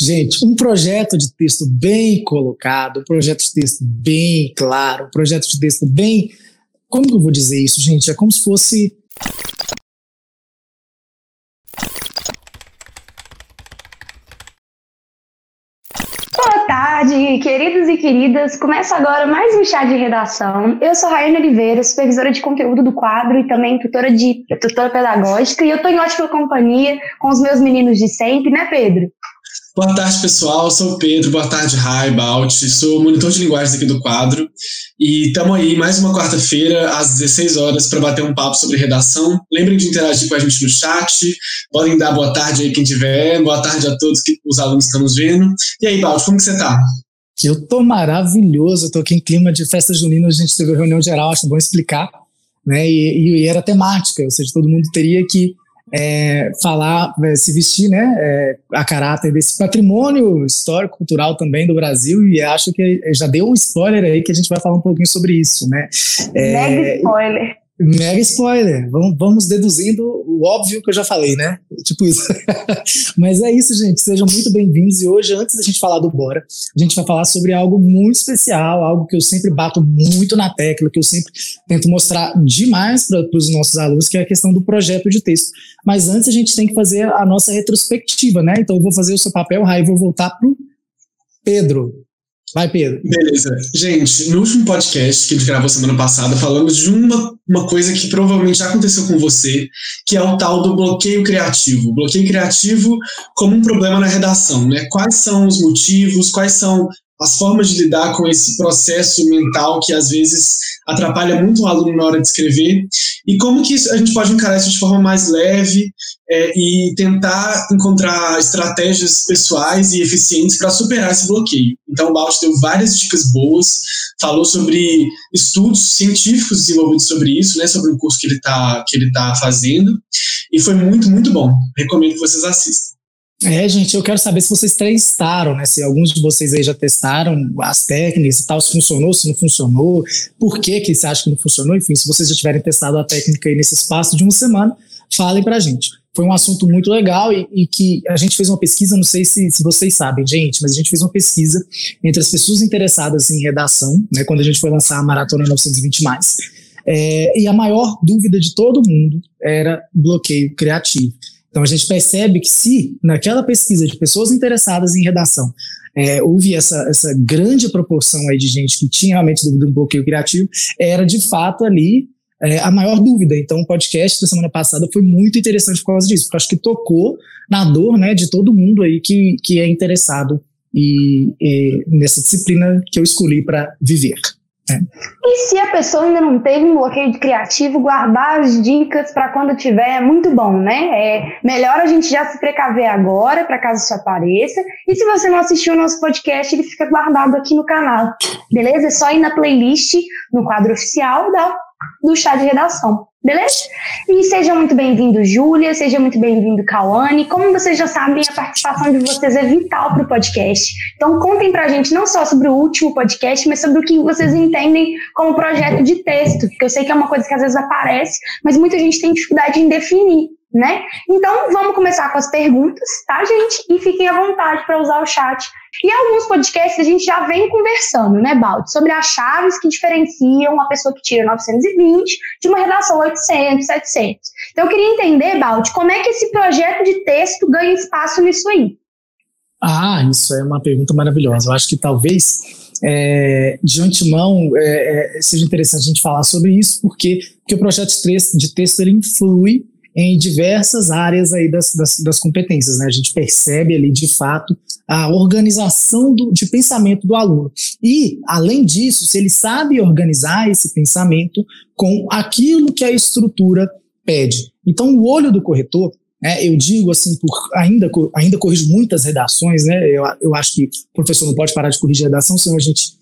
Gente, um projeto de texto bem colocado, um projeto de texto bem claro, um projeto de texto bem. Como que eu vou dizer isso, gente? É como se fosse tarde, queridos e queridas. Começa agora mais um chá de redação. Eu sou Raiane Oliveira, supervisora de conteúdo do quadro e também tutora, de, tutora pedagógica. E eu estou em ótima companhia com os meus meninos de sempre, né, Pedro? Boa tarde, pessoal. Sou o Pedro. Boa tarde, Rai, Balt. Sou monitor de linguagens aqui do quadro. E estamos aí mais uma quarta-feira, às 16 horas, para bater um papo sobre redação. Lembrem de interagir com a gente no chat. Podem dar boa tarde aí quem tiver. Boa tarde a todos que os alunos estão nos vendo. E aí, Balt, como que você está? Eu tô maravilhoso, tô aqui em clima de festa junina, a gente teve reunião geral, acho bom explicar, né? E, e era temática, ou seja, todo mundo teria que é, falar, é, se vestir, né, é, a caráter desse patrimônio histórico, cultural também do Brasil, e acho que já deu um spoiler aí que a gente vai falar um pouquinho sobre isso, né. É, Mega spoiler. Mega spoiler. Vamos, vamos deduzindo o óbvio que eu já falei, né? Tipo isso. Mas é isso, gente. Sejam muito bem-vindos. E hoje, antes da gente falar do Bora, a gente vai falar sobre algo muito especial, algo que eu sempre bato muito na tecla, que eu sempre tento mostrar demais para os nossos alunos, que é a questão do projeto de texto. Mas antes a gente tem que fazer a nossa retrospectiva, né? Então eu vou fazer o seu papel, Rai, vou voltar para o Pedro. Vai, Pedro. Beleza. Gente, no último podcast que a gente gravou semana passada, falamos de uma, uma coisa que provavelmente já aconteceu com você, que é o tal do bloqueio criativo. Bloqueio criativo como um problema na redação, né? Quais são os motivos, quais são as formas de lidar com esse processo mental que às vezes atrapalha muito o aluno na hora de escrever e como que a gente pode encarar isso de forma mais leve é, e tentar encontrar estratégias pessoais e eficientes para superar esse bloqueio. Então, o Balt deu várias dicas boas, falou sobre estudos científicos desenvolvidos sobre isso, né, sobre o curso que ele está que ele tá fazendo, e foi muito, muito bom. Recomendo que vocês assistam. É, gente, eu quero saber se vocês testaram, né? Se alguns de vocês aí já testaram as técnicas e tal, se funcionou, se não funcionou, por que que você acha que não funcionou, enfim, se vocês já tiverem testado a técnica aí nesse espaço de uma semana, falem pra gente. Foi um assunto muito legal e, e que a gente fez uma pesquisa, não sei se, se, vocês sabem, gente, mas a gente fez uma pesquisa entre as pessoas interessadas em redação, né? Quando a gente foi lançar a Maratona 920+. Mais, é, e a maior dúvida de todo mundo era bloqueio criativo. Então a gente percebe que se naquela pesquisa de pessoas interessadas em redação é, houve essa, essa grande proporção aí de gente que tinha realmente dúvida do bloqueio criativo, era de fato ali é, a maior dúvida. Então o podcast da semana passada foi muito interessante por causa disso, porque acho que tocou na dor né, de todo mundo aí que, que é interessado e, e nessa disciplina que eu escolhi para viver. É. E se a pessoa ainda não teve um bloqueio de criativo, guardar as dicas para quando tiver é muito bom, né? É melhor a gente já se precaver agora, para caso isso apareça. E se você não assistiu o nosso podcast, ele fica guardado aqui no canal, beleza? É só ir na playlist, no quadro oficial da, do chá de redação. Beleza? E seja muito bem-vindo, Júlia, seja muito bem-vindo, Cauane. Como vocês já sabem, a participação de vocês é vital para o podcast. Então, contem para a gente não só sobre o último podcast, mas sobre o que vocês entendem como projeto de texto, porque eu sei que é uma coisa que às vezes aparece, mas muita gente tem dificuldade em definir né? Então, vamos começar com as perguntas, tá, gente? E fiquem à vontade para usar o chat. E alguns podcasts a gente já vem conversando, né, Baldi, sobre as chaves que diferenciam uma pessoa que tira 920 de uma redação 800, 700. Então, eu queria entender, Baldi, como é que esse projeto de texto ganha espaço nisso aí? Ah, isso é uma pergunta maravilhosa. Eu acho que talvez é, de antemão é, é, seja interessante a gente falar sobre isso, porque, porque o projeto de texto, de texto ele influi em diversas áreas aí das, das, das, competências. Né? A gente percebe ali, de fato, a organização do, de pensamento do aluno. E, além disso, se ele sabe organizar esse pensamento com aquilo que a estrutura pede. Então, o olho do corretor, né, eu digo assim, por ainda, ainda corrijo muitas redações, né, eu, eu acho que o professor não pode parar de corrigir redação, senão a gente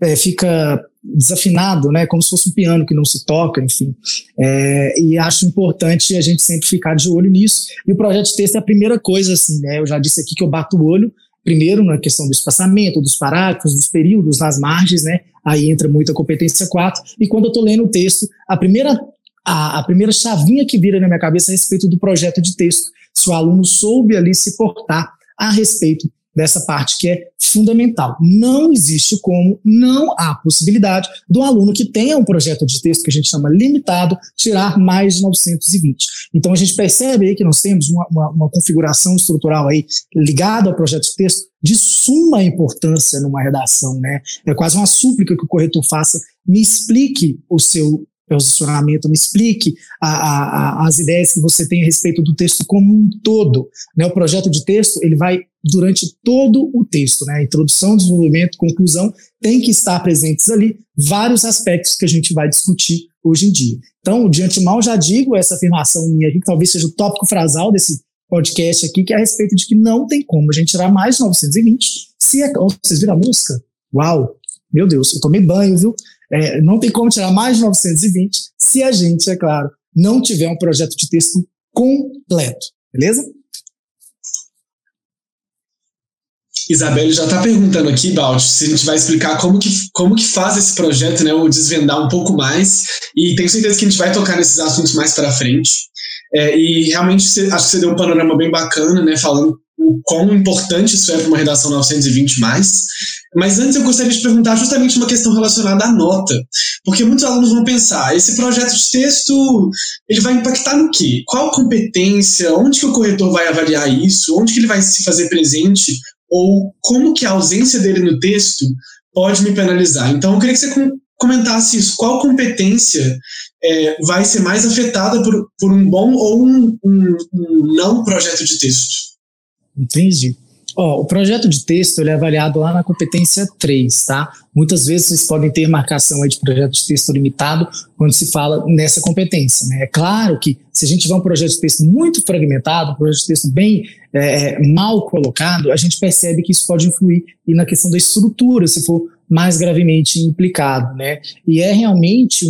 é, fica desafinado, né, como se fosse um piano que não se toca, enfim. É, e acho importante a gente sempre ficar de olho nisso. E o projeto de texto é a primeira coisa, assim, né, eu já disse aqui que eu bato o olho, primeiro na questão do espaçamento, dos parágrafos, dos períodos, nas margens, né, aí entra muita competência 4, e quando eu estou lendo o texto, a primeira, a, a primeira chavinha que vira na minha cabeça é a respeito do projeto de texto, se o aluno soube ali se portar a respeito dessa parte que é fundamental. Não existe como, não há possibilidade do aluno que tenha um projeto de texto que a gente chama limitado tirar mais de 920. Então a gente percebe aí que nós temos uma, uma, uma configuração estrutural aí ligada ao projeto de texto de suma importância numa redação, né? É quase uma súplica que o corretor faça, me explique o seu posicionamento, me explique a, a, as ideias que você tem a respeito do texto como um todo. Né? O projeto de texto ele vai durante todo o texto, né? Introdução, desenvolvimento, conclusão, tem que estar presentes ali vários aspectos que a gente vai discutir hoje em dia. Então, de antemão, já digo essa afirmação minha aqui, que talvez seja o tópico frasal desse podcast aqui, que é a respeito de que não tem como a gente tirar mais de 920 se é. Oh, vocês viram a música? Uau! Meu Deus, eu tomei banho, viu? É, não tem como tirar mais de 920 se a gente, é claro, não tiver um projeto de texto completo, beleza? Isabelle já está perguntando aqui, Balt, se a gente vai explicar como que, como que faz esse projeto, né, o desvendar um pouco mais, e tenho certeza que a gente vai tocar nesses assuntos mais para frente. É, e realmente acho que você deu um panorama bem bacana, né, falando o quão importante isso é para uma redação 920 mais. Mas antes eu gostaria de perguntar justamente uma questão relacionada à nota, porque muitos alunos vão pensar, esse projeto de texto, ele vai impactar no quê? Qual competência? Onde que o corretor vai avaliar isso? Onde que ele vai se fazer presente? Ou como que a ausência dele no texto pode me penalizar? Então eu queria que você comentasse isso. Qual competência é, vai ser mais afetada por, por um bom ou um, um, um não projeto de texto? Entendi. Ó, o projeto de texto ele é avaliado lá na competência 3, tá? Muitas vezes vocês podem ter marcação aí de projeto de texto limitado quando se fala nessa competência. Né? É claro que se a gente tiver um projeto de texto muito fragmentado, um projeto de texto bem é, é mal colocado, a gente percebe que isso pode influir e na questão da estrutura, se for mais gravemente implicado, né? E é realmente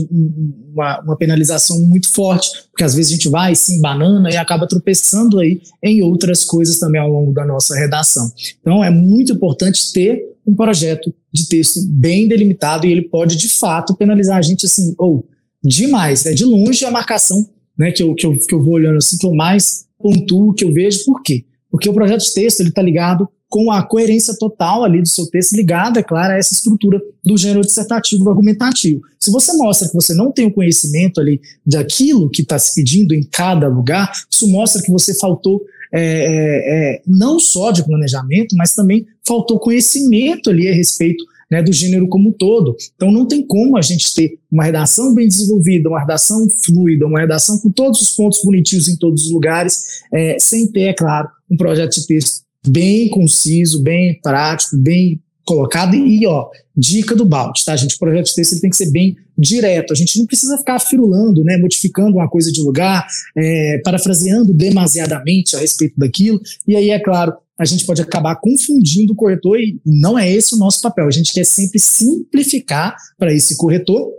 uma, uma, penalização muito forte, porque às vezes a gente vai, se embanana e acaba tropeçando aí em outras coisas também ao longo da nossa redação. Então é muito importante ter um projeto de texto bem delimitado e ele pode de fato penalizar a gente assim, ou demais, né? De longe a marcação, né? Que eu, que eu, que eu vou olhando assim, que eu mais pontuo, que eu vejo, por quê? Porque o projeto de texto ele está ligado com a coerência total ali do seu texto ligada, é claro, a essa estrutura do gênero dissertativo do argumentativo. Se você mostra que você não tem o conhecimento ali daquilo que está se pedindo em cada lugar, isso mostra que você faltou é, é, é, não só de planejamento, mas também faltou conhecimento ali a respeito né, do gênero como um todo. Então não tem como a gente ter uma redação bem desenvolvida, uma redação fluida, uma redação com todos os pontos bonitinhos em todos os lugares, é, sem ter, é claro, um projeto de texto bem conciso, bem prático, bem colocado. E, ó, dica do balde, tá, gente? O projeto de texto ele tem que ser bem direto. A gente não precisa ficar firulando, né, modificando uma coisa de lugar, é, parafraseando demasiadamente a respeito daquilo. E aí, é claro, a gente pode acabar confundindo o corretor e não é esse o nosso papel. A gente quer sempre simplificar para esse corretor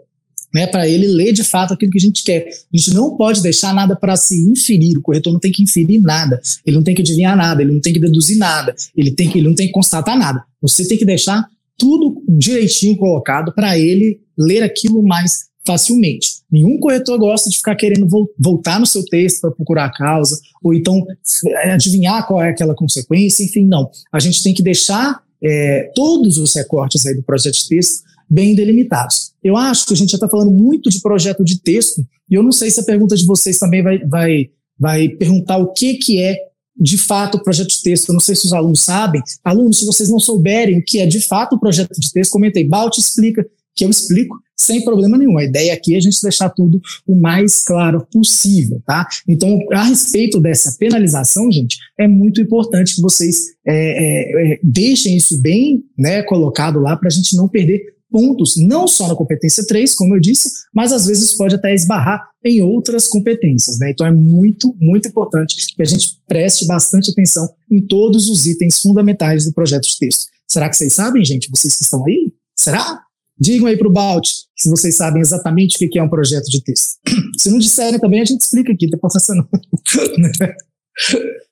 né, para ele ler de fato aquilo que a gente quer. A gente não pode deixar nada para se inferir. O corretor não tem que inferir nada. Ele não tem que adivinhar nada. Ele não tem que deduzir nada. Ele tem que, ele não tem que constatar nada. Você tem que deixar tudo direitinho colocado para ele ler aquilo mais facilmente. Nenhum corretor gosta de ficar querendo voltar no seu texto para procurar a causa ou então é, adivinhar qual é aquela consequência. Enfim, não. A gente tem que deixar é, todos os recortes aí do projeto de texto bem delimitados. Eu acho que a gente já está falando muito de projeto de texto, e eu não sei se a pergunta de vocês também vai, vai, vai perguntar o que, que é de fato o projeto de texto. Eu não sei se os alunos sabem. Alunos, se vocês não souberem o que é de fato o projeto de texto, comentei. Balt explica, que eu explico sem problema nenhum. A ideia aqui é a gente deixar tudo o mais claro possível, tá? Então, a respeito dessa penalização, gente, é muito importante que vocês é, é, é deixem isso bem né, colocado lá para a gente não perder pontos, não só na competência 3, como eu disse, mas às vezes pode até esbarrar em outras competências. Né? Então é muito, muito importante que a gente preste bastante atenção em todos os itens fundamentais do projeto de texto. Será que vocês sabem, gente? Vocês que estão aí? Será? Digam aí para o Balt se vocês sabem exatamente o que é um projeto de texto. Se não disserem também, a gente explica aqui, depois tá passando.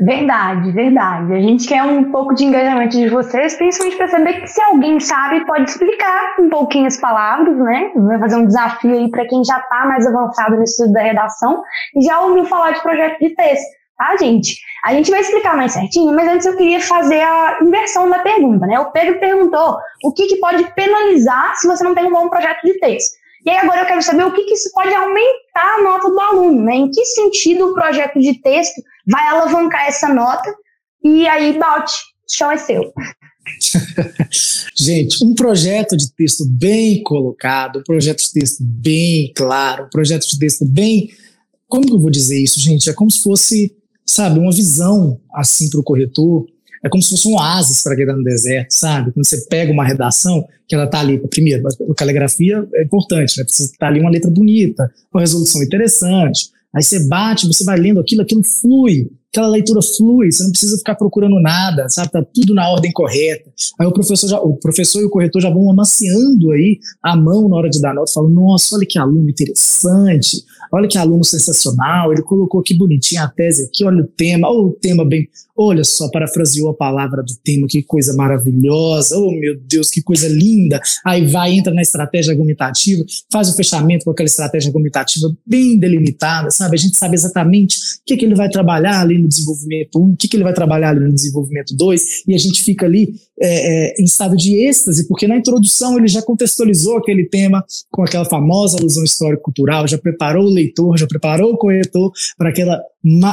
Verdade, verdade. A gente quer um pouco de engajamento de vocês, principalmente para saber que se alguém sabe, pode explicar um pouquinho as palavras, né? Vai fazer um desafio aí para quem já está mais avançado no estudo da redação e já ouviu falar de projeto de texto, tá, gente? A gente vai explicar mais certinho, mas antes eu queria fazer a inversão da pergunta, né? O Pedro perguntou o que, que pode penalizar se você não tem um bom projeto de texto. E aí agora eu quero saber o que, que isso pode aumentar a nota do aluno, né? Em que sentido o projeto de texto vai alavancar essa nota? E aí, Balt, o chão é seu. Gente, um projeto de texto bem colocado, um projeto de texto bem claro, um projeto de texto bem. Como que eu vou dizer isso, gente? É como se fosse, sabe, uma visão assim para o corretor. É como se fosse um oásis para quem está no deserto, sabe? Quando você pega uma redação, que ela está ali, primeiro, a caligrafia é importante, né? Precisa estar ali uma letra bonita, uma resolução interessante. Aí você bate, você vai lendo aquilo, aquilo flui aquela leitura flui, você não precisa ficar procurando nada, sabe? Tá tudo na ordem correta. Aí o professor, já, o professor e o corretor já vão amaciando aí a mão na hora de dar nota, falando, nossa, olha que aluno interessante, olha que aluno sensacional, ele colocou aqui bonitinho a tese aqui, olha o tema, olha o tema bem, olha só, parafraseou a palavra do tema, que coisa maravilhosa, oh meu Deus, que coisa linda. Aí vai, entra na estratégia argumentativa, faz o fechamento com aquela estratégia argumentativa bem delimitada, sabe? A gente sabe exatamente o que, que ele vai trabalhar ali no desenvolvimento 1, o que, que ele vai trabalhar ali no desenvolvimento 2, e a gente fica ali é, é, em estado de êxtase, porque na introdução ele já contextualizou aquele tema com aquela famosa alusão histórico-cultural, já preparou o leitor, já preparou o corretor para aquela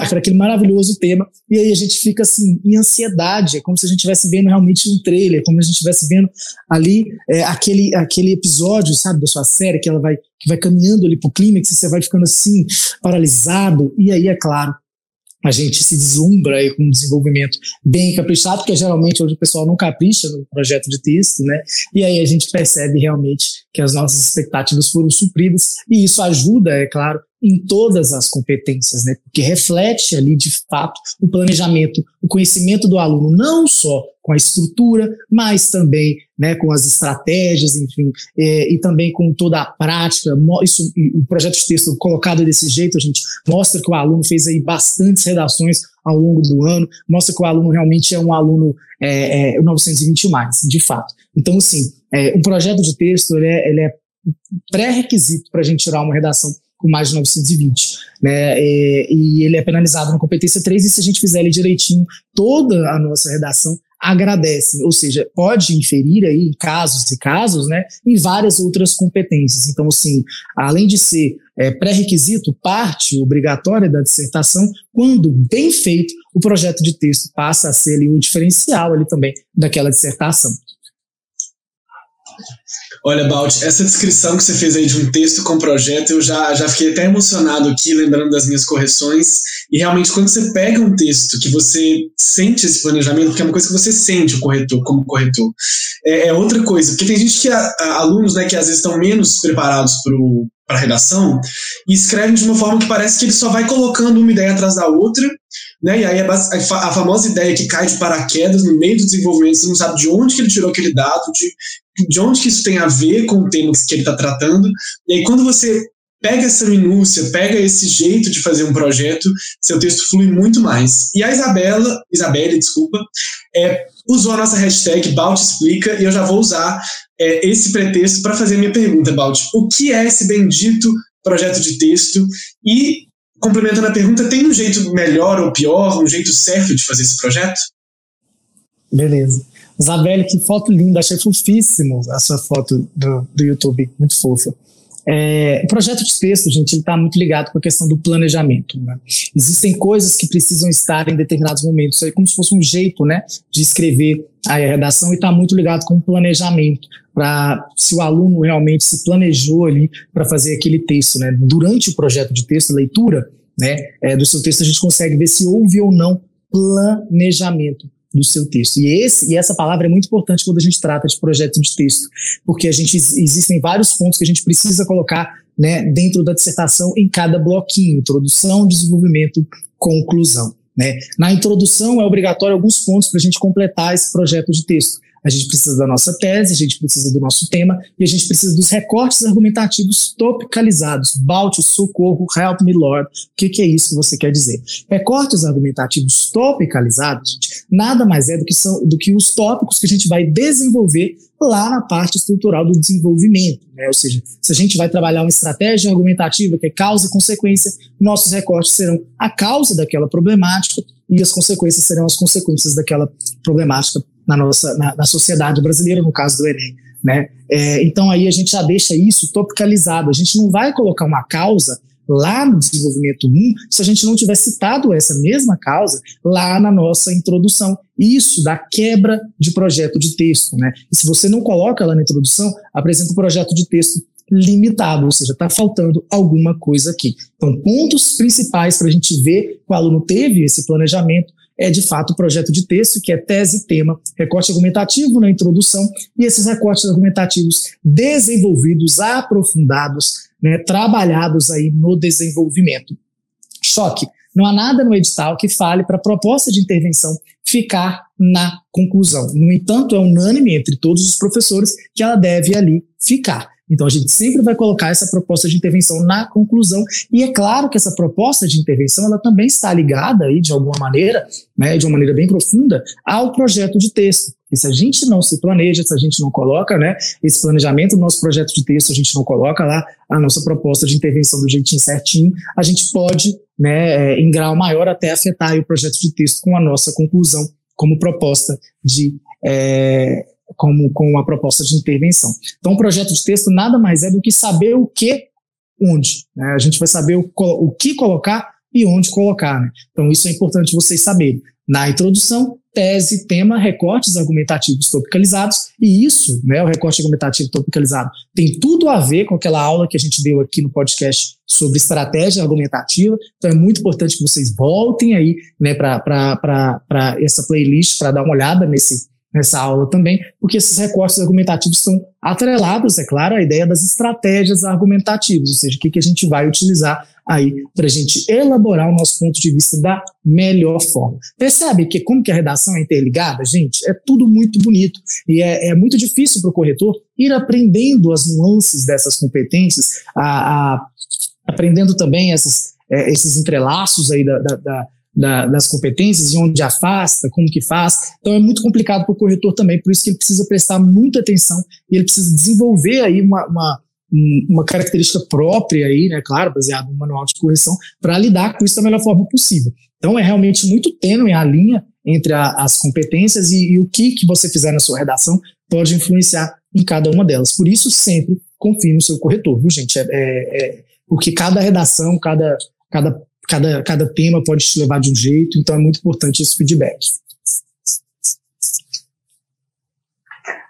para aquele maravilhoso tema, e aí a gente fica assim, em ansiedade, é como se a gente estivesse vendo realmente um trailer, como se a gente estivesse vendo ali é, aquele, aquele episódio, sabe, da sua série, que ela vai, que vai caminhando ali pro clímax, e você vai ficando assim, paralisado, e aí, é claro, a gente se deslumbra aí com um desenvolvimento bem caprichado, porque geralmente hoje o pessoal não capricha no projeto de texto, né? E aí a gente percebe realmente que as nossas expectativas foram supridas, e isso ajuda, é claro, em todas as competências, né? Porque reflete ali de fato o planejamento, o conhecimento do aluno, não só com a estrutura, mas também né, com as estratégias, enfim, é, e também com toda a prática. Isso, o projeto de texto colocado desse jeito, a gente mostra que o aluno fez aí bastantes redações ao longo do ano, mostra que o aluno realmente é um aluno é, é, 920 mais, de fato. Então, assim, é, um projeto de texto ele é, ele é pré-requisito para a gente tirar uma redação com mais de 920. Né? E, e, ele é penalizado na competência 3, e se a gente fizer ele direitinho, toda a nossa redação agradece, ou seja, pode inferir aí casos e casos, né, em várias outras competências. Então, assim, além de ser é, pré-requisito, parte obrigatória da dissertação, quando bem feito, o projeto de texto passa a ser ali, um diferencial ali também daquela dissertação. Olha, Balt, essa descrição que você fez aí de um texto com projeto, eu já, já fiquei até emocionado aqui, lembrando das minhas correções. E realmente, quando você pega um texto que você sente esse planejamento, que é uma coisa que você sente o corretor, como corretor, é, é outra coisa. Porque tem gente que, a, a, alunos, né, que às vezes estão menos preparados para a redação e escrevem de uma forma que parece que ele só vai colocando uma ideia atrás da outra, né? E aí a, a, famosa ideia que cai de paraquedas no meio do desenvolvimento, você não sabe de onde que ele tirou aquele dado, de de onde que isso tem a ver com o tema que ele está tratando. E aí, quando você pega essa minúcia, pega esse jeito de fazer um projeto, seu texto flui muito mais. E a Isabela, Isabelle, desculpa, é, usou a nossa hashtag Balt Explica, e eu já vou usar é, esse pretexto para fazer minha pergunta, Balt. O que é esse bendito projeto de texto? E, complementando a pergunta, tem um jeito melhor ou pior, um jeito certo de fazer esse projeto? Beleza. Isabelle, que foto linda, achei fofíssimo a sua foto do, do YouTube, muito fofa. É, o projeto de texto, gente, ele está muito ligado com a questão do planejamento. Né? Existem coisas que precisam estar em determinados momentos, é como se fosse um jeito né, de escrever a redação e está muito ligado com o planejamento, para se o aluno realmente se planejou ali para fazer aquele texto. Né? Durante o projeto de texto, leitura né, é, do seu texto, a gente consegue ver se houve ou não planejamento do seu texto. E, esse, e essa palavra é muito importante quando a gente trata de projeto de texto, porque a gente existem vários pontos que a gente precisa colocar né, dentro da dissertação em cada bloquinho, introdução, desenvolvimento, conclusão. Né? Na introdução é obrigatório alguns pontos para a gente completar esse projeto de texto. A gente precisa da nossa tese, a gente precisa do nosso tema e a gente precisa dos recortes argumentativos topicalizados. Balt, socorro, help me, Lord. O que, que, é isso que você quer dizer? Recortes argumentativos topicalizados, gente, nada mais é do que, são, do que os tópicos que a gente vai desenvolver lá na parte estrutural do desenvolvimento. Né? Ou seja, se a gente vai trabalhar uma estratégia argumentativa que é causa e consequência, nossos recortes serão a causa daquela problemática e as consequências serão as consequências daquela problemática na nossa na, na sociedade brasileira, no caso do Enem. Né? É, então aí a gente já deixa isso topicalizado. A gente não vai colocar uma causa lá no desenvolvimento 1 se a gente não tiver citado essa mesma causa lá na nossa introdução. Isso dá quebra de projeto de texto. Né? E se você não coloca lá na introdução, apresenta um projeto de texto limitado, ou seja, está faltando alguma coisa aqui. Então, pontos principais para a gente ver que o aluno teve esse planejamento é de fato o projeto de texto, que é tese, tema, recorte argumentativo na introdução, e esses recortes argumentativos desenvolvidos, aprofundados, né, trabalhados aí no desenvolvimento. Choque. Não há nada no edital que fale para a proposta de intervenção ficar na conclusão. No entanto, é unânime entre todos os professores que ela deve ali ficar. Então a gente sempre vai colocar essa proposta de intervenção na conclusão e é claro que essa proposta de intervenção ela também está ligada aí de alguma maneira, né, de uma maneira bem profunda, ao projeto de texto. E se a gente não se planeja, se a gente não coloca, né, esse planejamento do nosso projeto de texto, a gente não coloca lá a nossa proposta de intervenção do jeitinho certinho, a gente pode, né, é, em grau maior até afetar o projeto de texto com a nossa conclusão como proposta de é, como com a proposta de intervenção. Então, o projeto de texto nada mais é do que saber o que, onde. Né? A gente vai saber o, o que colocar e onde colocar. Né? Então, isso é importante vocês saberem. Na introdução, tese, tema, recortes argumentativos topicalizados, e isso, né, o recorte argumentativo topicalizado, tem tudo a ver com aquela aula que a gente deu aqui no podcast sobre estratégia argumentativa. Então é muito importante que vocês voltem aí né, para essa playlist para dar uma olhada nesse, nessa aula também, porque esses recortes argumentativos são atrelados, é claro, à ideia das estratégias argumentativas, ou seja, o que, que a gente vai utilizar aí para a gente elaborar o nosso ponto de vista da melhor forma. Percebe que como que a redação é interligada, gente? É tudo muito bonito e é, é muito difícil para o corretor ir aprendendo as nuances dessas competências, a, a aprendendo também essas, é, esses entrelaços aí da, da, da da, das competências e onde afasta, como que faz. Então é muito complicado para o corretor também, por isso que ele precisa prestar muita atenção e ele precisa desenvolver aí uma, uma, uma característica própria aí, né, claro, baseado no manual de correção, para lidar com isso da melhor forma possível. Então é realmente muito tênue a linha entre a, as competências e, e, o que, que você fizer na sua redação pode influenciar em cada uma delas. Por isso, sempre confie no seu corretor, viu, gente? É, é, é porque cada redação, cada, cada cada, cada tema pode te levar de um jeito, então é muito importante esse feedback.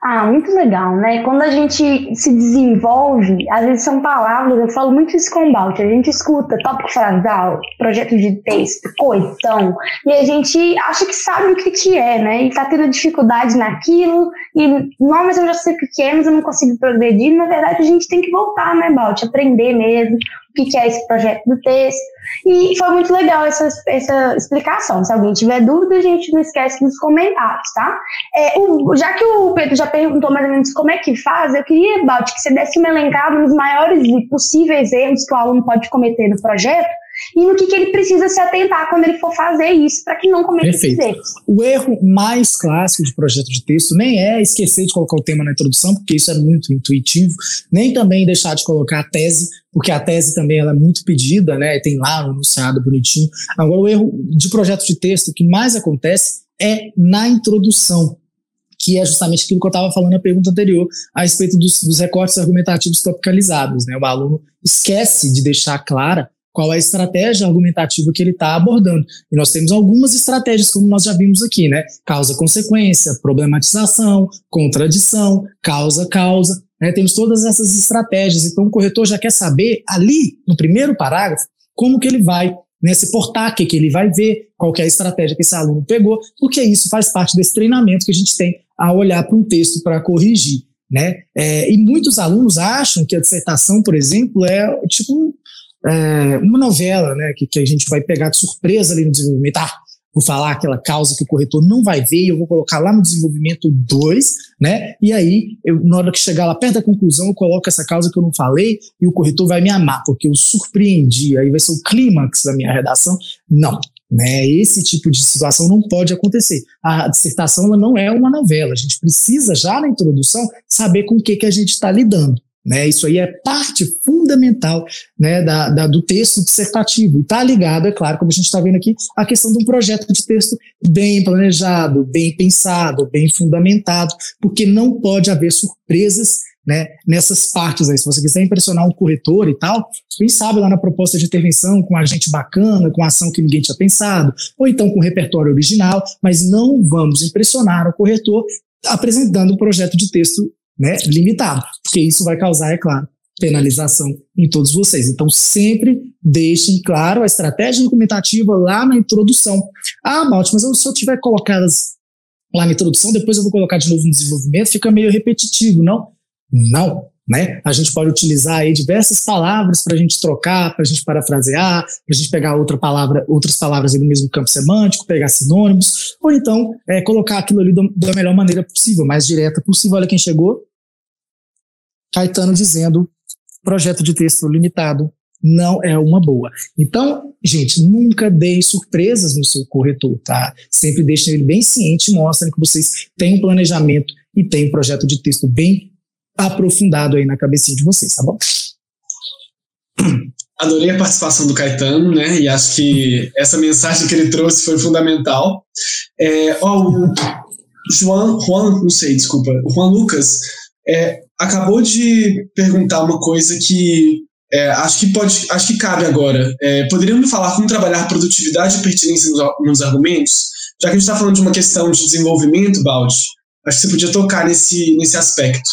Ah, muito legal, né? Quando a gente se desenvolve, às vezes são palavras, eu falo muito isso com o Balt, a gente escuta tópico frasal, projeto de texto, coitão, e a gente acha que sabe o que que é, né? E tá tendo dificuldade naquilo, e não, mas eu já sei o que é, mas eu não consigo progredir. Na verdade, a gente tem que voltar, né, Balt? Aprender mesmo, o que é esse projeto do texto. E foi muito legal essa, essa explicação. Se alguém tiver dúvida, a gente não esquece nos comentários, tá? É, o, já que o Pedro já perguntou mais ou menos como é que faz, eu queria, Balt, que você desse uma elencada nos maiores e possíveis erros que o aluno pode cometer no projeto e no que, que ele precisa se atentar quando ele for fazer isso, para que não cometa Perfeito. esses erros. O erro mais clássico de projeto de texto nem é esquecer de colocar o tema na introdução, porque isso é muito intuitivo, nem também deixar de colocar a tese, porque a tese também ela é muito pedida, né? Tem lá no enunciado bonitinho. Agora, o erro de projeto de texto que mais acontece é na introdução que é justamente aquilo que eu estava falando na pergunta anterior, a respeito dos, dos recortes argumentativos topicalizados. Né? O aluno esquece de deixar clara qual é a estratégia argumentativa que ele está abordando. E nós temos algumas estratégias, como nós já vimos aqui, né? Causa-consequência, problematização, contradição, causa-causa. Né? Temos todas essas estratégias. Então, o corretor já quer saber, ali, no primeiro parágrafo, como que ele vai né, se portar, o que, que ele vai ver, qual é a estratégia que esse aluno pegou, porque isso faz parte desse treinamento que a gente tem a olhar para um texto para corrigir. Né? É, e muitos alunos acham que a dissertação, por exemplo, é tipo é, uma novela, né, que, que, a gente vai pegar de surpresa ali no desenvolvimento. Ah, vou falar aquela causa que o corretor não vai ver, eu vou colocar lá no desenvolvimento 2, né? E aí, eu, na hora que chegar lá perto da conclusão, eu coloco essa causa que eu não falei e o corretor vai me amar, porque eu surpreendi, aí vai ser o clímax da minha redação. Não, né? Esse tipo de situação não pode acontecer. A dissertação ela não é uma novela. A gente precisa, já na introdução, saber com o que, que a gente está lidando. Né, isso aí é parte fundamental né, da, da, do texto dissertativo. E está ligado, é claro, como a gente está vendo aqui, à questão de um projeto de texto bem planejado, bem pensado, bem fundamentado, porque não pode haver surpresas né, nessas partes aí. Se você quiser impressionar um corretor e tal, quem sabe lá na proposta de intervenção com a gente bacana, com ação que ninguém tinha pensado, ou então com repertório original, mas não vamos impressionar o corretor apresentando um projeto de texto né, limitado, porque isso vai causar, é claro, penalização em todos vocês. Então, sempre deixem claro a estratégia documentativa lá na introdução. Ah, Malte, mas se eu tiver colocadas lá na introdução, depois eu vou colocar de novo no desenvolvimento, fica meio repetitivo, não? Não, né? A gente pode utilizar aí diversas palavras para a gente trocar, para a gente parafrasear, para a gente pegar outra palavra, outras palavras do mesmo campo semântico, pegar sinônimos, ou então é, colocar aquilo ali da melhor maneira possível, mais direta possível. Olha quem chegou. Caetano dizendo projeto de texto limitado não é uma boa. Então, gente, nunca deem surpresas no seu corretor, tá? Sempre deixem ele bem ciente, mostrem que vocês têm um planejamento e têm um projeto de texto bem aprofundado aí na cabecinha de vocês, tá bom? Adorei a participação do Caetano, né? E acho que essa mensagem que ele trouxe foi fundamental. É, ó, o João, Juan, não sei, desculpa, o Juan Lucas é, acabou de perguntar uma coisa que é, acho que pode, acho que cabe agora. É, poderiam me falar como trabalhar produtividade e pertinência nos, nos argumentos? Já que a gente está falando de uma questão de desenvolvimento, Balde, acho que você podia tocar nesse, nesse aspecto.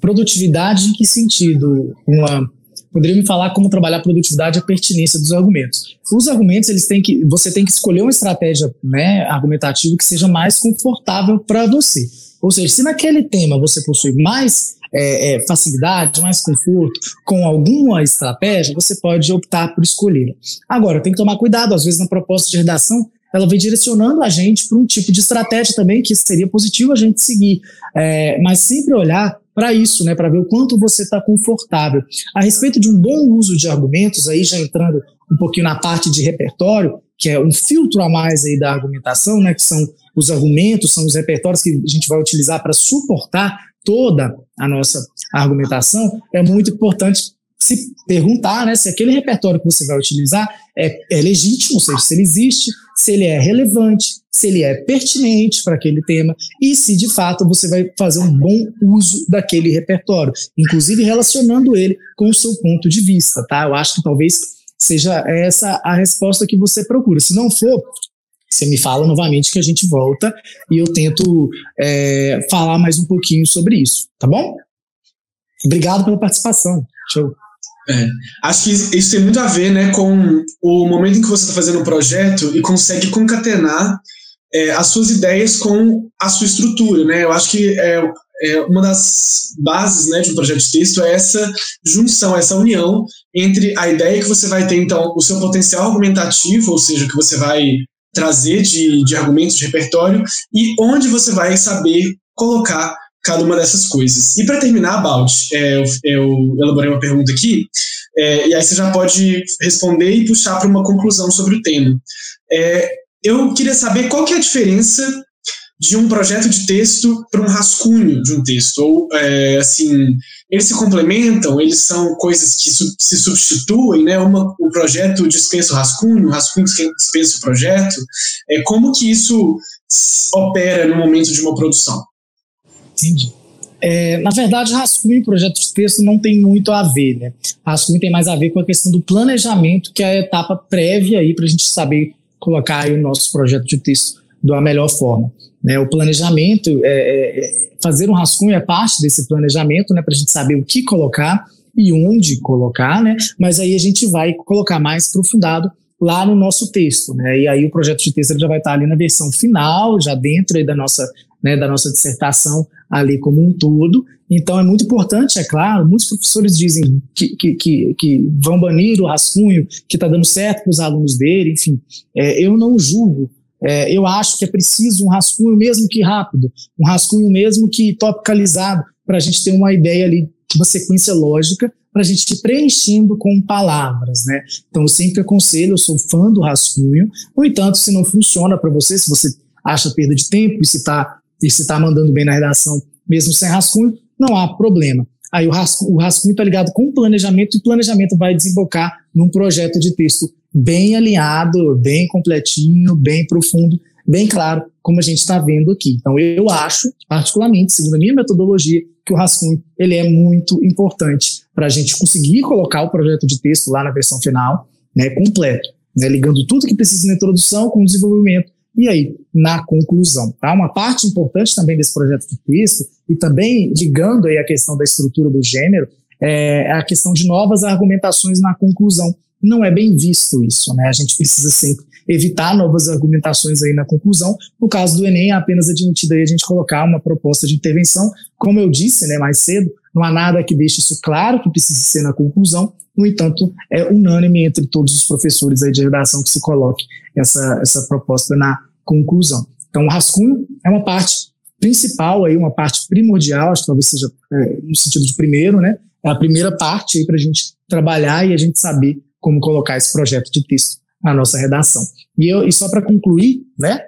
Produtividade em que sentido? Uma, poderia me falar como trabalhar produtividade e a pertinência dos argumentos. Os argumentos, eles têm que, você tem que escolher uma estratégia né, argumentativa que seja mais confortável para você. Ou seja, se naquele tema você possui mais é, é, facilidade, mais conforto com alguma estratégia, você pode optar por escolher. Agora, tem que tomar cuidado, às vezes na proposta de redação ela vem direcionando a gente para um tipo de estratégia também que seria positivo a gente seguir, é, mas sempre olhar para isso, né, para ver o quanto você está confortável. A respeito de um bom uso de argumentos, aí já entrando um pouquinho na parte de repertório, que é um filtro a mais aí da argumentação, né, que são os argumentos, são os repertórios que a gente vai utilizar para suportar toda a nossa argumentação, é muito importante se perguntar né, se aquele repertório que você vai utilizar é, é legítimo, ou seja, se ele existe, se ele é relevante, se ele é pertinente para aquele tema e se de fato você vai fazer um bom uso daquele repertório, inclusive relacionando ele com o seu ponto de vista, tá? Eu acho que talvez seja essa a resposta que você procura. Se não for, você me fala novamente que a gente volta e eu tento é, falar mais um pouquinho sobre isso, tá bom? Obrigado pela participação. Show. É. Acho que isso tem muito a ver né, com o momento em que você está fazendo um projeto e consegue concatenar é, as suas ideias com a sua estrutura. Né? Eu acho que é, é, uma das bases né, de um projeto de texto é essa junção, essa união entre a ideia que você vai ter, então, o seu potencial argumentativo, ou seja, o que você vai trazer de, de argumentos, de repertório, e onde você vai saber colocar cada uma dessas coisas. E para terminar, Balt, é, eu, eu, elaborei uma pergunta aqui, é, e aí você já pode responder e puxar para uma conclusão sobre o tema. É, eu queria saber qual que é a diferença de um projeto de texto para um rascunho de um texto, ou é, assim, eles se complementam, eles são coisas que su se substituem, né? Uma, o projeto dispensa o rascunho, o rascunho dispensa o projeto. É, como que isso opera no momento de uma produção? Entendi. É, na verdade, rascunho e projeto de texto não tem muito a ver, né? Rascunho tem mais a ver com a questão do planejamento, que é a etapa prévia aí para a gente saber colocar o nosso projeto de texto da melhor forma. Né? O planejamento, é, é, fazer um rascunho é parte desse planejamento, né? Para a gente saber o que colocar e onde colocar, né? Mas aí a gente vai colocar mais aprofundado lá no nosso texto, né? E aí o projeto de texto já vai estar ali na versão final, já dentro da nossa, né, da nossa dissertação ali como um todo. Então é muito importante, é claro, muitos professores dizem que, que, que, que vão banir o rascunho, que está dando certo para os alunos dele, enfim. É, eu não julgo, é, eu acho que é preciso um rascunho mesmo que rápido, um rascunho mesmo que topicalizado, para a gente ter uma ideia ali, uma sequência lógica, para a gente ir preenchendo com palavras, né? Então eu sempre aconselho, eu sou fã do rascunho. No entanto, se não funciona para você, se você acha perda de tempo e se está e se tá mandando bem na redação, mesmo sem rascunho, não há problema. Aí o rascunho, o rascunho está ligado com planejamento e o planejamento vai desembocar num projeto de texto bem alinhado, bem completinho, bem profundo, bem claro, como a gente está vendo aqui. Então eu acho, particularmente, segundo a minha metodologia, que o rascunho ele é muito importante para a gente conseguir colocar o projeto de texto lá na versão final, né, completo, né, ligando tudo que precisa na introdução com o desenvolvimento e aí na conclusão. Tá? Uma parte importante também desse projeto de texto e também ligando aí a questão da estrutura do gênero é a questão de novas argumentações na conclusão. Não é bem visto isso, né? A gente precisa sempre evitar novas argumentações aí na conclusão. No caso do Enem, é apenas admitido aí a gente colocar uma proposta de intervenção. Como eu disse né, mais cedo, não há nada que deixe isso claro que precisa ser na conclusão. No entanto, é unânime entre todos os professores aí de redação que se coloque essa, essa proposta na conclusão. Então, o rascunho é uma parte principal, aí, uma parte primordial, acho que talvez seja é, no sentido de primeiro, né? É a primeira parte aí para a gente trabalhar e a gente saber como colocar esse projeto de texto na nossa redação. E, eu, e só para concluir, né,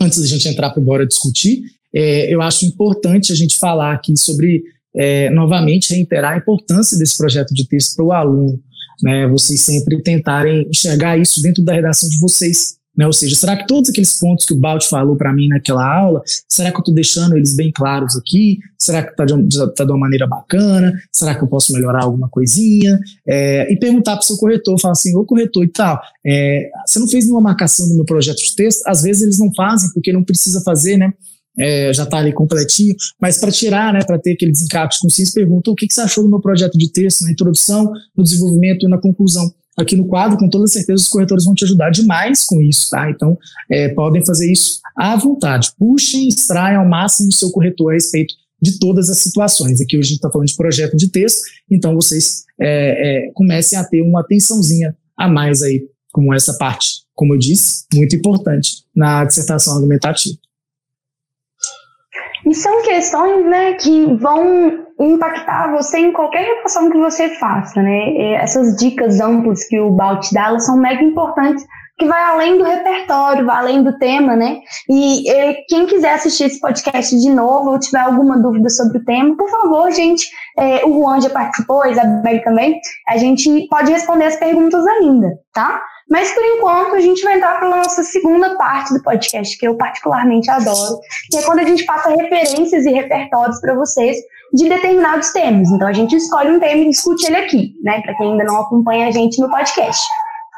antes da gente entrar para o Bora Discutir, é, eu acho importante a gente falar aqui sobre, é, novamente, reiterar a importância desse projeto de texto para o aluno. Né, vocês sempre tentarem enxergar isso dentro da redação de vocês. Né? Ou seja, será que todos aqueles pontos que o Balt falou para mim naquela aula, será que eu estou deixando eles bem claros aqui? Será que está de, tá de uma maneira bacana? Será que eu posso melhorar alguma coisinha? É, e perguntar para o seu corretor, falar assim, ô corretor e tal, é, você não fez nenhuma marcação no meu projeto de texto? Às vezes eles não fazem porque não precisa fazer, né? É, já está ali completinho, mas para tirar, né, para ter aquele desencaixe com consciência, pergunta o que, que você achou do meu projeto de texto, na introdução, no desenvolvimento e na conclusão aqui no quadro, com toda certeza os corretores vão te ajudar demais com isso, tá? Então, é, podem fazer isso à vontade. Puxem, extraiam ao máximo o seu corretor a respeito de todas as situações. Aqui hoje a gente está falando de projeto de texto, então vocês é, é, comecem a ter uma atençãozinha a mais aí, como essa parte, como eu disse, muito importante na dissertação argumentativa. E são questões né, que vão impactar você em qualquer redação que você faça. Né? Essas dicas amplas que o Balt dá, elas são mega importantes, que vai além do repertório, vai além do tema, né? E, e quem quiser assistir esse podcast de novo ou tiver alguma dúvida sobre o tema, por favor, gente, é, o Juan já participou, a Isabel também, a gente pode responder as perguntas ainda, tá? Mas por enquanto a gente vai entrar para a nossa segunda parte do podcast, que eu particularmente adoro, que é quando a gente passa referências e repertórios para vocês de determinados temas. Então a gente escolhe um tema e discute ele aqui, né? Para quem ainda não acompanha a gente no podcast.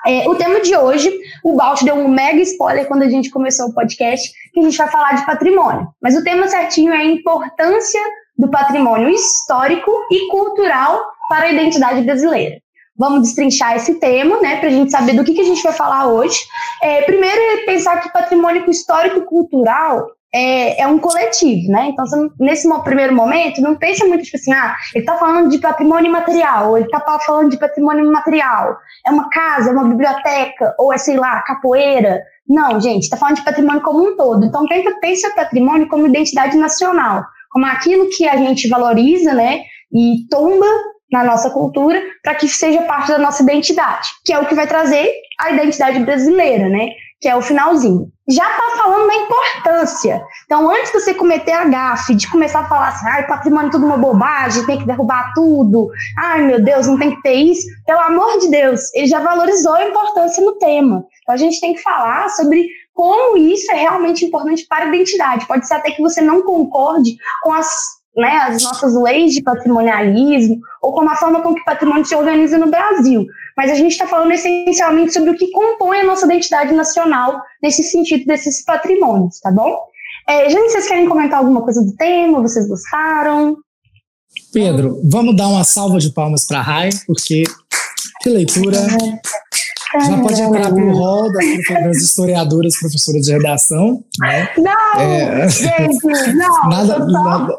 É, o tema de hoje, o Balt deu um mega spoiler quando a gente começou o podcast, que a gente vai falar de patrimônio. Mas o tema certinho é a importância do patrimônio histórico e cultural para a identidade brasileira. Vamos destrinchar esse tema, né, para a gente saber do que, que a gente vai falar hoje. É, primeiro é pensar que patrimônio histórico e cultural é, é, um coletivo, né? Então, nesse primeiro momento, não pensa muito, tipo assim, ah, ele está falando de patrimônio material, ou ele está falando de patrimônio material. É uma casa, é uma biblioteca, ou é, sei lá, capoeira. Não, gente, está falando de patrimônio como um todo. Então, tenta pensar patrimônio como identidade nacional, como aquilo que a gente valoriza, né? E tomba na nossa cultura para que seja parte da nossa identidade, que é o que vai trazer a identidade brasileira, né? Que é o finalzinho. Já está falando da importância. Então, antes de você cometer a gafe, de começar a falar assim, ai, patrimônio é tudo uma bobagem, tem que derrubar tudo, ai meu Deus, não tem que ter isso, pelo amor de Deus, ele já valorizou a importância no tema. Então, a gente tem que falar sobre como isso é realmente importante para a identidade. Pode ser até que você não concorde com as né, as nossas leis de patrimonialismo, ou como a forma com que o patrimônio se organiza no Brasil. Mas a gente está falando essencialmente sobre o que compõe a nossa identidade nacional nesse sentido desses patrimônios, tá bom? É, gente, vocês querem comentar alguma coisa do tema? Vocês gostaram? Pedro, vamos dar uma salva de palmas para a Rai, porque que leitura. já pode entrar para o rol das, das, historiadoras, professoras de redação. Né? Não, é, gente, não. nada, nada,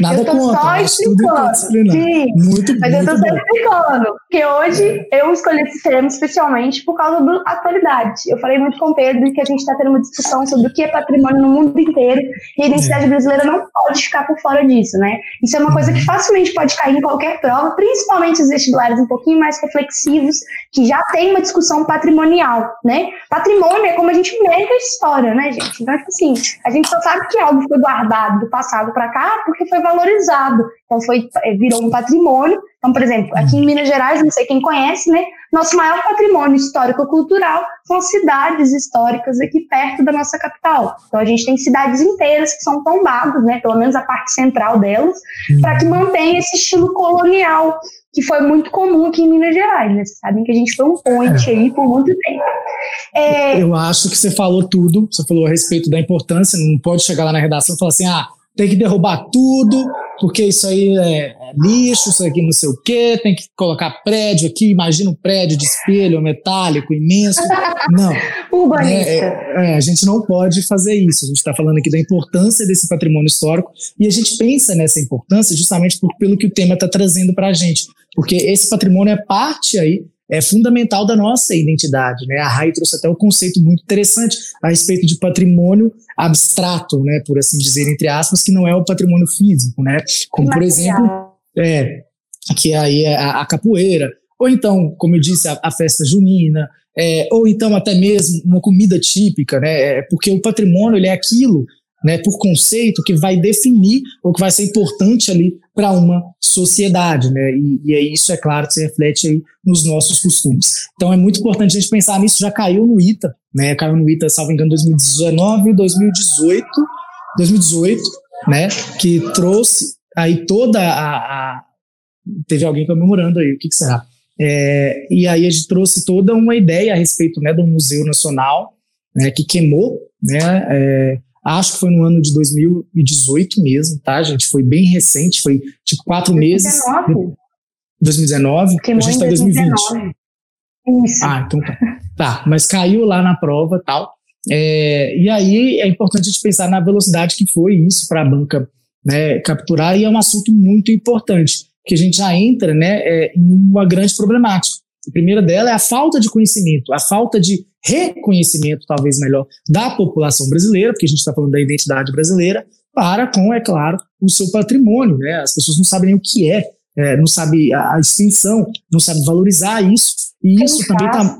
Nada eu tô contra, só explicando. Sim, muito, mas muito eu tô só explicando. Porque hoje eu escolhi esse termo especialmente por causa da atualidade. Eu falei muito com o Pedro que a gente está tendo uma discussão sobre o que é patrimônio no mundo inteiro e a identidade é. brasileira não pode ficar por fora disso, né? Isso é uma coisa que uhum. facilmente pode cair em qualquer prova, principalmente os vestibulares um pouquinho mais reflexivos, que já tem uma discussão patrimonial, né? Patrimônio é como a gente mede a história, né, gente? Então, tipo assim, a gente só sabe que algo foi guardado do passado para cá porque foi valorizado. Então foi, é, virou um patrimônio. Então, por exemplo, aqui em Minas Gerais, não sei quem conhece, né? Nosso maior patrimônio histórico-cultural são cidades históricas aqui perto da nossa capital. Então a gente tem cidades inteiras que são tombadas, né? Pelo menos a parte central delas, para que mantenha esse estilo colonial que foi muito comum aqui em Minas Gerais, né? Vocês sabem que a gente foi um point é. aí por muito tempo. É... Eu acho que você falou tudo, você falou a respeito da importância, não pode chegar lá na redação e falar assim, ah, tem que derrubar tudo, porque isso aí é, é lixo, isso aqui não sei o quê, tem que colocar prédio aqui, imagina um prédio de espelho metálico imenso. Não. Urbanista. É, é, é, a gente não pode fazer isso. A gente está falando aqui da importância desse patrimônio histórico e a gente pensa nessa importância justamente por, pelo que o tema está trazendo para a gente, porque esse patrimônio é parte aí é fundamental da nossa identidade. Né? A Rai trouxe até um conceito muito interessante a respeito de patrimônio abstrato, né, por assim dizer, entre aspas, que não é o patrimônio físico, né? Como, por exemplo, é, que aí é a, a, capoeira, ou então, como eu disse, a, a festa junina, é, ou então até mesmo uma comida típica, né? É, porque o patrimônio ele é aquilo né, por conceito que vai definir ou que vai ser importante ali para uma sociedade, né? E, e aí isso é claro se reflete aí nos nossos costumes. Então é muito importante a gente pensar nisso. Já caiu no ITA, né? Caiu no ITA, salvo engano, 2019, 2018, 2018, né? Que trouxe aí toda a, a teve alguém comemorando aí. O que, que será? É, e aí a gente trouxe toda uma ideia a respeito né, do Museu Nacional, né, que queimou, né, é, Acho que foi no ano de 2018 mesmo, tá, gente? Foi bem recente, foi tipo quatro 2019. meses. 2019. Queimou a gente está em 2020. Isso. Ah, então tá. Tá, mas caiu lá na prova tal. É, e aí é importante a gente pensar na velocidade que foi isso para a banca né, capturar, e é um assunto muito importante, que a gente já entra né, é, em uma grande problemática. A primeira dela é a falta de conhecimento, a falta de reconhecimento, talvez melhor, da população brasileira, porque a gente está falando da identidade brasileira, para com, é claro, o seu patrimônio. Né? As pessoas não sabem nem o que é, é não sabem a, extensão, não sabem valorizar isso, e isso também está.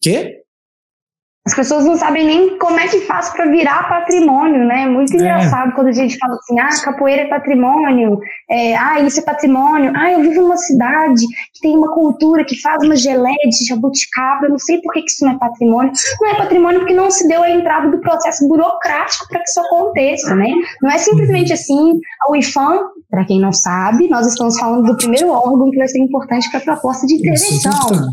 Quê? As pessoas não sabem nem como é que faz para virar patrimônio, né? Muito é. engraçado quando a gente fala assim, ah, capoeira é patrimônio, é, ah, isso é patrimônio, ah, eu vivo numa cidade que tem uma cultura que faz uma geleia de jabuticaba, eu não sei por que, que isso não é patrimônio. Não é patrimônio porque não se deu a entrada do processo burocrático para que isso aconteça, né? Não é simplesmente assim, o IFAM, para quem não sabe, nós estamos falando do primeiro órgão que vai ser importante para a proposta de é intervenção.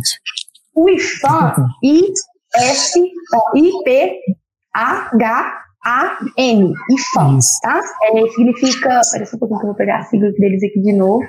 O IFAM, e S-I-P-H-A-N, IFAM, tá? É, significa, parece um pouquinho que eu vou pegar a sigla deles aqui de novo,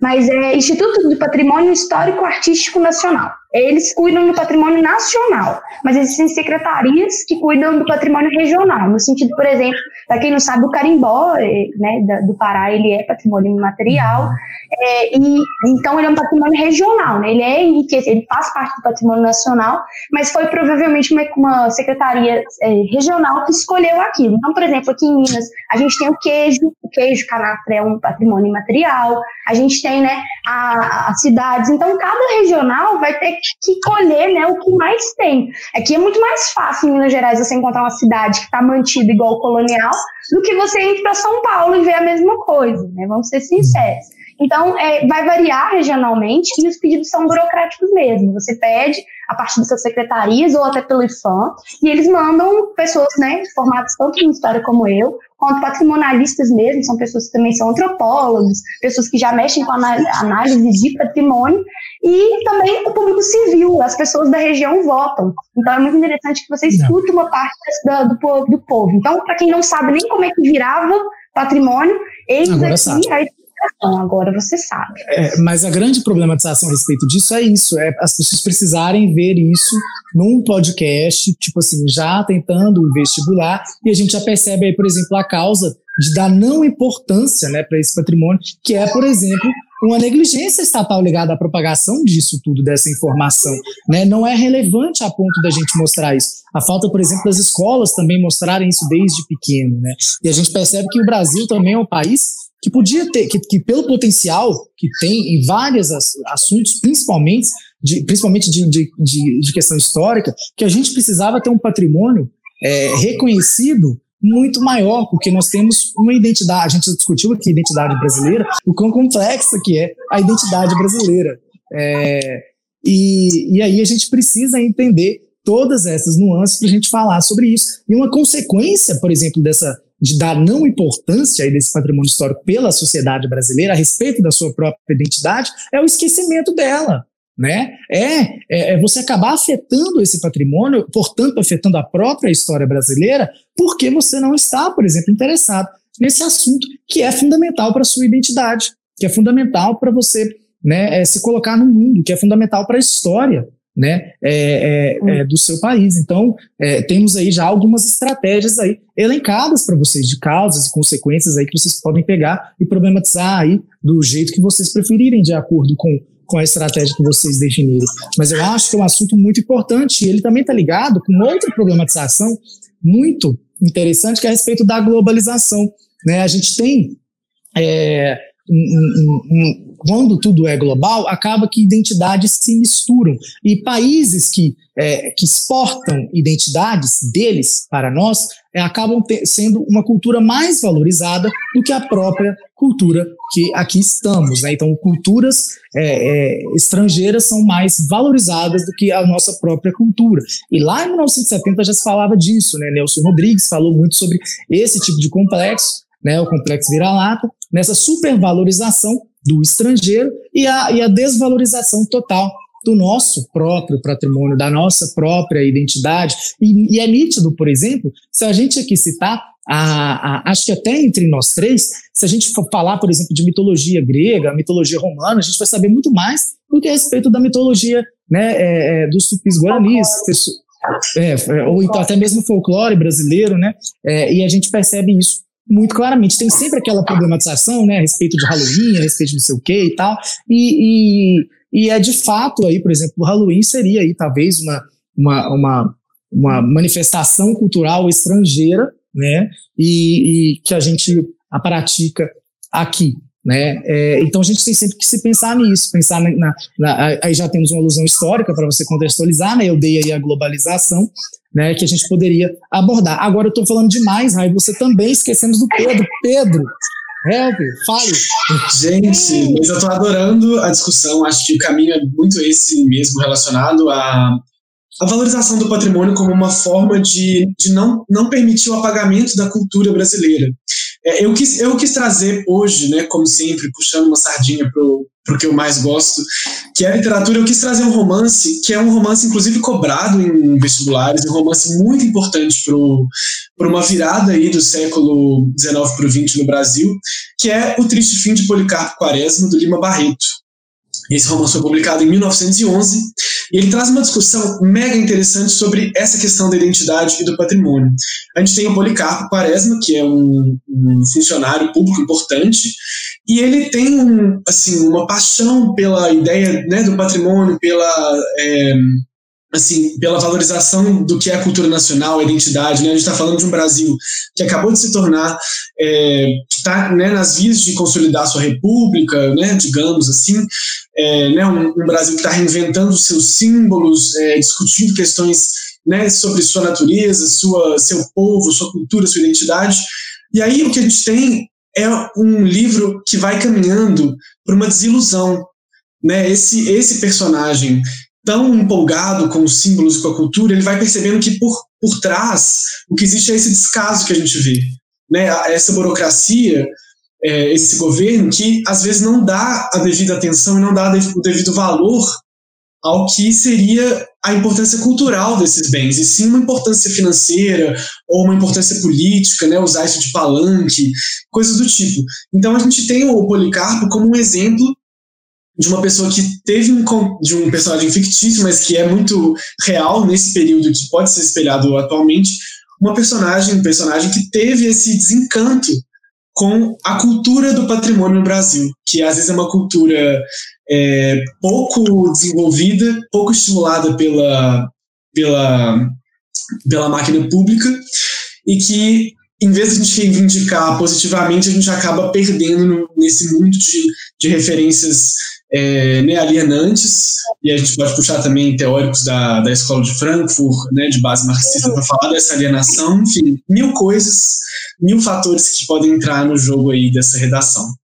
mas é Instituto de Patrimônio Histórico Artístico Nacional eles cuidam do patrimônio nacional, mas existem secretarias que cuidam do patrimônio regional, no sentido, por exemplo, para quem não sabe, o carimbó eh, né, do Pará, ele é patrimônio imaterial, é, e então ele é um patrimônio regional, né, ele é enriquecido, ele faz parte do patrimônio nacional, mas foi provavelmente uma, uma secretaria é, regional que escolheu aquilo. Então, por exemplo, aqui em Minas, a gente tem o queijo, o queijo canastra é um patrimônio imaterial, a gente tem né, as cidades, então cada regional vai ter que colher né, o que mais tem. Aqui é muito mais fácil em Minas Gerais você encontrar uma cidade que está mantida igual colonial do que você ir para São Paulo e ver a mesma coisa, né? Vamos ser sinceros. Então, é, vai variar regionalmente e os pedidos são burocráticos mesmo. Você pede a partir das suas secretarias ou até pelo IFAM, e eles mandam pessoas né, formadas tanto em história como eu, quanto patrimonialistas mesmo, são pessoas que também são antropólogos, pessoas que já mexem com análise de patrimônio, e também o público civil, as pessoas da região votam. Então é muito interessante que você escute uma parte do, do, povo. Então, para quem não sabe nem como é que virava patrimônio, eles Agora aqui, educação, agora você sabe. É, mas a grande problematização a respeito disso é isso, é as pessoas precisarem ver isso num podcast, tipo assim, já tentando o vestibular, e a gente já percebe aí, por exemplo, a causa de dar não importância né, para esse patrimônio, que é, por exemplo, uma negligência estatal ligada à propagação disso tudo, dessa informação. Né? Não é relevante a ponto da gente mostrar isso. A falta, por exemplo, das escolas também mostrarem isso desde pequeno. Né? E a gente percebe que o Brasil também é um país que podia ter, que, que pelo potencial que tem em vários assuntos, principalmente de, principalmente de, de, de, de questão histórica, que a gente precisava ter um patrimônio é, reconhecido muito maior, porque nós temos uma identidade, a gente discutiu aqui identidade brasileira, o quão complexa que é a identidade brasileira. É, e, e aí a gente precisa entender todas essas nuances para a gente falar sobre isso. E uma consequência, por exemplo, dessa de dar não importância desse patrimônio histórico pela sociedade brasileira a respeito da sua própria identidade é o esquecimento dela né? É, é, é, você acabar afetando esse patrimônio, portanto, afetando a própria história brasileira, porque você não está, por exemplo, interessado nesse assunto que é fundamental para a sua identidade, que é fundamental para você né, é, se colocar no mundo, que é fundamental para a história né, é, é, é, do seu país. Então, é, temos aí já algumas estratégias aí elencadas para vocês de causas e consequências aí que vocês podem pegar e problematizar aí do jeito que vocês preferirem, de acordo com com a estratégia que vocês definiram. Mas eu acho que é um assunto muito importante e ele também está ligado com outra problematização muito interessante que é a respeito da globalização. Né? A gente tem é, um, um, um, quando tudo é global, acaba que identidades se misturam. E países que, é, que exportam identidades deles para nós é, acabam sendo uma cultura mais valorizada do que a própria cultura que aqui estamos. Né? Então, culturas é, é, estrangeiras são mais valorizadas do que a nossa própria cultura. E lá em 1970 já se falava disso. Né? Nelson Rodrigues falou muito sobre esse tipo de complexo, né? o complexo vira-lata, nessa supervalorização do estrangeiro e a, e a desvalorização total do nosso próprio patrimônio, da nossa própria identidade. E, e, é nítido, por exemplo, se a gente aqui citar, a, a, acho que até entre nós três, se a gente for falar, por exemplo, de mitologia grega, mitologia romana, a gente vai saber muito mais do que a respeito da mitologia né, é, é, dos tupis guaranis, é, é, ou então até mesmo folclore brasileiro, né? É, e a gente percebe isso muito claramente. Tem sempre aquela problematização, né, a respeito de Halloween, a respeito de não sei o que e tal, e, e, e, é de fato aí, por exemplo, o Halloween seria aí talvez uma, uma, uma, uma manifestação cultural estrangeira, né, e, e, que a gente a pratica aqui. Né? É, então a gente tem sempre que se pensar nisso, pensar na, na, na aí já temos uma alusão histórica para você contextualizar, né? Eu dei aí a globalização, né, que a gente poderia abordar. Agora eu estou falando demais, Raio, você também esquecemos do Pedro. Pedro, help, fale. Gente, mas eu estou adorando a discussão, acho que o caminho é muito esse mesmo, relacionado a a valorização do patrimônio como uma forma de, de não, não permitir o apagamento da cultura brasileira. É, eu, quis, eu quis trazer hoje, né, como sempre, puxando uma sardinha para o que eu mais gosto, que é a literatura. Eu quis trazer um romance, que é um romance, inclusive, cobrado em vestibulares, um romance muito importante para uma virada aí do século XIX para o XX no Brasil, que é O Triste Fim de Policarpo Quaresma, do Lima Barreto. Esse romance foi publicado em 1911 e ele traz uma discussão mega interessante sobre essa questão da identidade e do patrimônio. A gente tem o Policarpo Quaresma, que é um, um funcionário público importante, e ele tem um, assim, uma paixão pela ideia né, do patrimônio, pela. É, assim, pela valorização do que é a cultura nacional, a identidade, né? A gente está falando de um Brasil que acabou de se tornar, é, que está né, nas vias de consolidar sua república, né, digamos assim, é, né, um, um, Brasil que está reinventando seus símbolos, é, discutindo questões né, sobre sua natureza, sua, seu povo, sua cultura, sua identidade. E aí o que a gente tem é um livro que vai caminhando para uma desilusão. Né? Esse, esse personagem tão empolgado com os símbolos com a cultura, ele vai percebendo que por, por trás o que existe é esse descaso que a gente vê, né? Essa burocracia, é, esse governo que às vezes não dá a devida atenção e não dá o devido valor ao que seria a importância cultural desses bens, e sim uma importância financeira ou uma importância política, né, usar isso de palanque, coisas do tipo. Então a gente tem o Policarpo como um exemplo de uma pessoa que teve um de um personagem fictício, mas que é muito real nesse período que pode ser espelhado atualmente, uma personagem, um personagem que teve esse desencanto com a cultura do patrimônio no Brasil, que às vezes é uma cultura é, pouco desenvolvida, pouco estimulada pela, pela, pela máquina pública, e que, em vez de a gente reivindicar positivamente, a gente acaba perdendo no, nesse mundo de, de referências é, né, alienantes, e a gente pode puxar também teóricos da, da escola de Frankfurt, né, de base marxista, para falar dessa alienação, enfim, mil coisas, mil fatores que podem entrar no jogo aí dessa redação.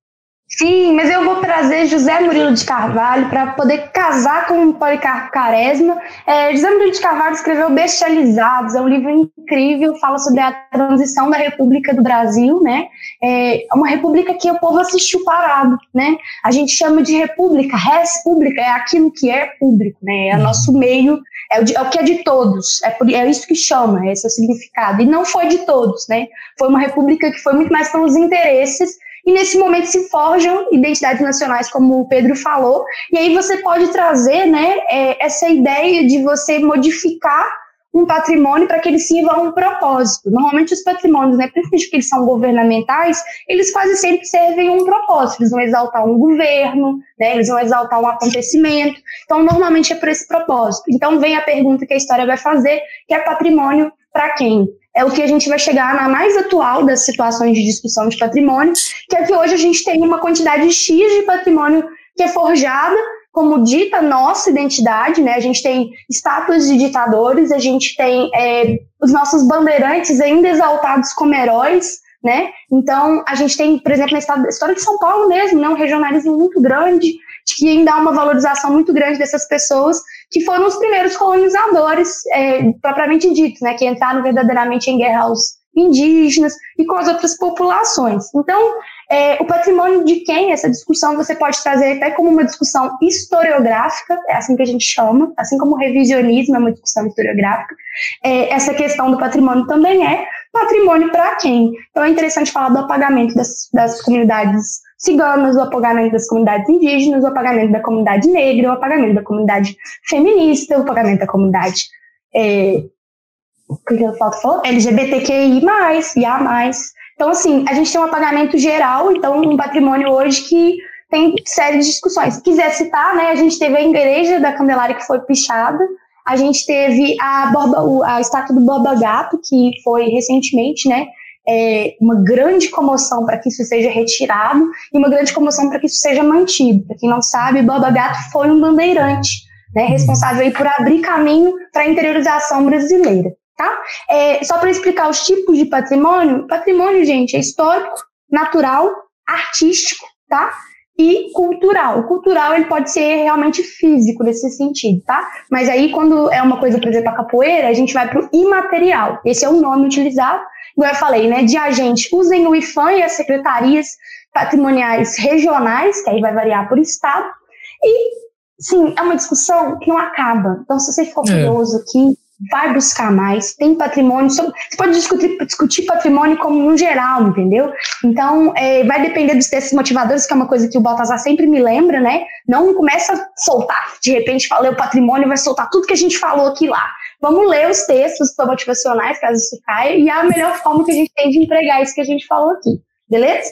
Sim, mas eu vou trazer José Murilo de Carvalho para poder casar com o Policarpo Quaresma. É, José Murilo de Carvalho escreveu Bestializados, é um livro incrível, fala sobre a transição da República do Brasil, né? É uma república que o povo assistiu parado, né? A gente chama de república, res pública, é aquilo que é público, né? É o nosso meio, é o, de, é o que é de todos, é, por, é isso que chama, esse é o significado. E não foi de todos, né? Foi uma república que foi muito mais pelos interesses e nesse momento se forjam identidades nacionais, como o Pedro falou, e aí você pode trazer né, é, essa ideia de você modificar um patrimônio para que ele sirva a um propósito. Normalmente os patrimônios, né, principalmente porque eles são governamentais, eles quase sempre servem a um propósito. Eles vão exaltar um governo, né, eles vão exaltar um acontecimento. Então, normalmente é por esse propósito. Então, vem a pergunta que a história vai fazer, que é patrimônio para quem? É o que a gente vai chegar na mais atual das situações de discussão de patrimônio, que é que hoje a gente tem uma quantidade X de patrimônio que é forjada como dita nossa identidade, né? A gente tem estátuas de ditadores, a gente tem é, os nossos bandeirantes ainda exaltados como heróis, né? Então, a gente tem, por exemplo, na história de São Paulo mesmo, né? um regionalismo muito grande, que ainda há uma valorização muito grande dessas pessoas que foram os primeiros colonizadores, é, propriamente dito, né, que entraram verdadeiramente em guerra aos indígenas e com as outras populações. Então, é, o patrimônio de quem? Essa discussão você pode trazer até como uma discussão historiográfica, é assim que a gente chama, assim como o revisionismo é uma discussão historiográfica. É, essa questão do patrimônio também é patrimônio para quem? Então é interessante falar do apagamento das, das comunidades ciganas, o apagamento das comunidades indígenas, o apagamento da comunidade negra, o apagamento da comunidade feminista, o apagamento da comunidade é, o que eu falou? LGBTQI+. Então, assim, a gente tem um apagamento geral, então um patrimônio hoje que tem série de discussões. Se quiser citar, né, a gente teve a igreja da Candelária que foi pichada, a gente teve a, Borba, a estátua do Borba Gato, que foi recentemente, né, é, uma grande comoção para que isso seja retirado e uma grande comoção para que isso seja mantido. Para quem não sabe, Borba Gato foi um bandeirante, né, responsável aí por abrir caminho para a interiorização brasileira. Tá? É, só para explicar os tipos de patrimônio, patrimônio, gente, é histórico, natural, artístico, tá? e cultural. O cultural ele pode ser realmente físico nesse sentido, tá? Mas aí quando é uma coisa, por exemplo, a capoeira, a gente vai para o imaterial. Esse é o nome utilizado. Como eu falei, né, de agente, usem o IFAM e as secretarias patrimoniais regionais, que aí vai variar por estado. E sim, é uma discussão que não acaba. Então, se você for é. curioso aqui, vai buscar mais, tem patrimônio, você pode discutir, discutir patrimônio como no geral, entendeu? Então, é, vai depender dos textos motivadores, que é uma coisa que o Baltazar sempre me lembra, né? Não começa a soltar, de repente falei o patrimônio, vai soltar tudo que a gente falou aqui lá. Vamos ler os textos motivacionais, caso isso caia, e é a melhor forma que a gente tem de empregar isso que a gente falou aqui, beleza?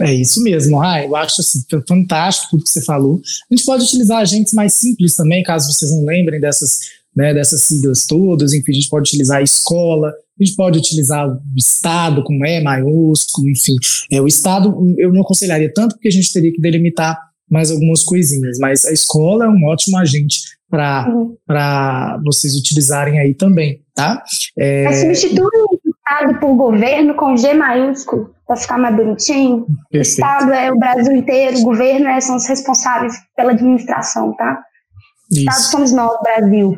É isso mesmo, ah, eu acho assim, fantástico tudo que você falou. A gente pode utilizar agentes mais simples também, caso vocês não lembrem dessas né, dessas siglas todas, enfim, a gente pode utilizar a escola, a gente pode utilizar o Estado com E maiúsculo, enfim. É, o Estado eu não aconselharia tanto porque a gente teria que delimitar mais algumas coisinhas, mas a escola é um ótimo agente para uhum. vocês utilizarem aí também, tá? É, é substitui o Estado por governo com G maiúsculo, para ficar mais bonitinho. Perfeito. Estado é o Brasil inteiro, o governo é, são os responsáveis pela administração, tá? Isso. Estado somos nós, Brasil.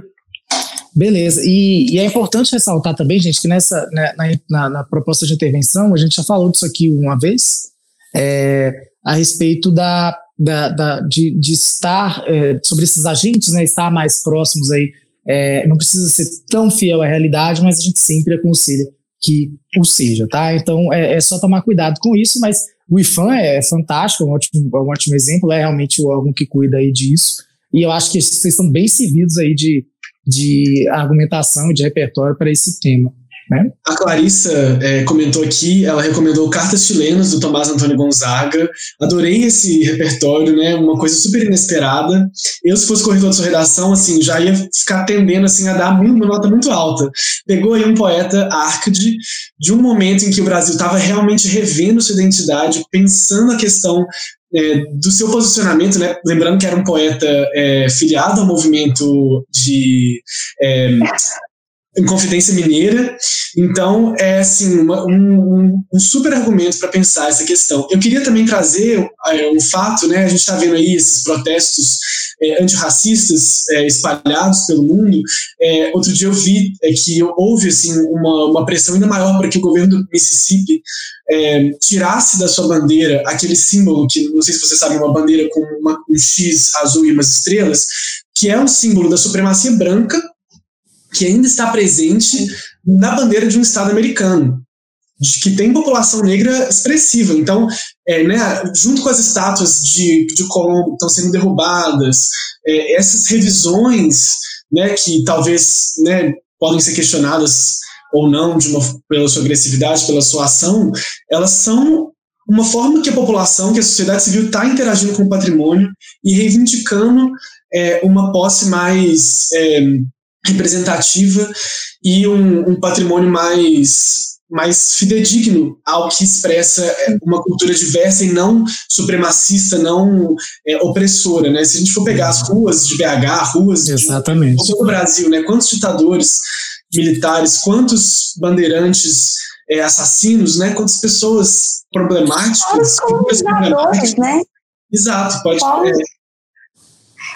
Beleza, e, e, é importante ressaltar também, gente, que nessa né, na, na, na, proposta de intervenção, a gente já falou disso aqui uma vez, é, a respeito da, da, da de, de, estar é, sobre esses agentes, né, estar mais próximos aí, é, não precisa ser tão fiel à realidade, mas a gente sempre aconselha que o seja, tá? Então é, é só tomar cuidado com isso, mas o IFAM é fantástico, é um ótimo, é um ótimo exemplo, é realmente o órgão que cuida aí disso, e eu acho que vocês estão bem servidos aí de, de argumentação e de repertório para esse tema. Né? A Clarissa é, comentou aqui, ela recomendou Cartas Chilenas, do Tomás Antônio Gonzaga. Adorei esse repertório, né? Uma coisa super inesperada. Eu, se fosse corredor de sua redação, assim, já ia ficar tendendo assim, a dar uma nota muito alta. Pegou aí um poeta, Arcade, de um momento em que o Brasil estava realmente revendo sua identidade, pensando a questão é, do seu posicionamento, né? Lembrando que era um poeta é, filiado ao movimento de é, em Confidência Mineira. Então, é assim, uma, um, um, super argumento para pensar essa questão. Eu queria também trazer é, um fato, né? A gente está vendo aí esses protestos é, antirracistas é, espalhados pelo mundo. É, outro dia eu vi é, que houve assim, uma, uma pressão ainda maior para que o governo do Mississippi é, tirasse da sua bandeira aquele símbolo que, não sei se você sabe, uma bandeira com uma, um X azul e umas estrelas, que é um símbolo da supremacia branca que ainda está presente na bandeira de um Estado americano, de, que tem população negra expressiva. Então, é, né, junto com as estátuas de, de Colombo estão sendo derrubadas, é, essas revisões né, que talvez né, podem ser questionadas ou não uma, pela sua agressividade, pela sua ação, elas são uma forma que a população, que a sociedade civil está interagindo com o patrimônio e reivindicando é, uma posse mais é, representativa e um, um, patrimônio mais mais fidedigno ao que expressa é, uma cultura diversa e não supremacista, não é, opressora, né? Se a gente for pegar as ruas de BH, ruas Exatamente. de todo o Brasil, né? Quantos ditadores militares, quantos bandeirantes é, assassinos, né? Quantas pessoas problemáticas, problemáticas, né? Exato, pode. É,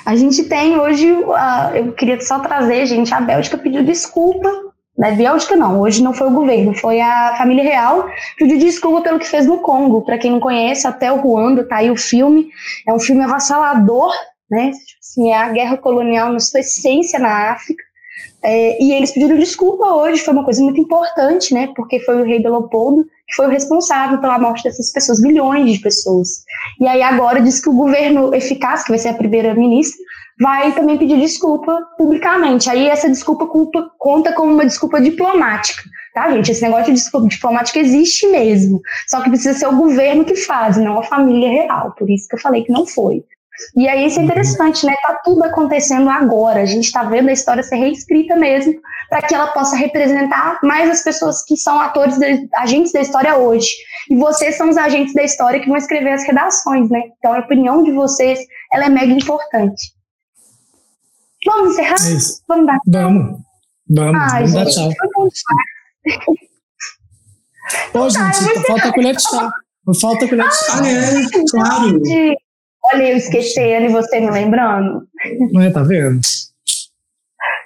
a gente tem hoje, uh, eu queria só trazer, gente, a Bélgica pediu desculpa. Né, Bélgica não, hoje não foi o governo, foi a família real, pediu desculpa pelo que fez no Congo. Para quem não conhece, até o Ruanda, tá aí o filme. É um filme avassalador, né? Assim, é a guerra colonial na sua essência na África. É, e eles pediram desculpa hoje, foi uma coisa muito importante, né? Porque foi o rei Leopoldo que foi o responsável pela morte dessas pessoas, milhões de pessoas. E aí agora diz que o governo eficaz, que vai ser a primeira-ministra, vai também pedir desculpa publicamente. Aí essa desculpa culpa, conta como uma desculpa diplomática. Tá, gente? Esse negócio de desculpa diplomática existe mesmo. Só que precisa ser o governo que faz, não a família real. Por isso que eu falei que não foi. E aí isso é interessante, né? Tá tudo acontecendo agora. A gente está vendo a história ser reescrita mesmo, para que ela possa representar mais as pessoas que são atores, de, agentes da história hoje. E vocês são os agentes da história que vão escrever as redações, né? Então a opinião de vocês, ela é mega importante. Vamos encerrar? É vamos dar. Vamos. Vamos, Ai, vamos dar tchau. Pô, gente, falta a colher de chá. Falta a colher de chá. Ah, é, claro. Olha, eu esquecendo e você me lembrando. Não é, tá vendo?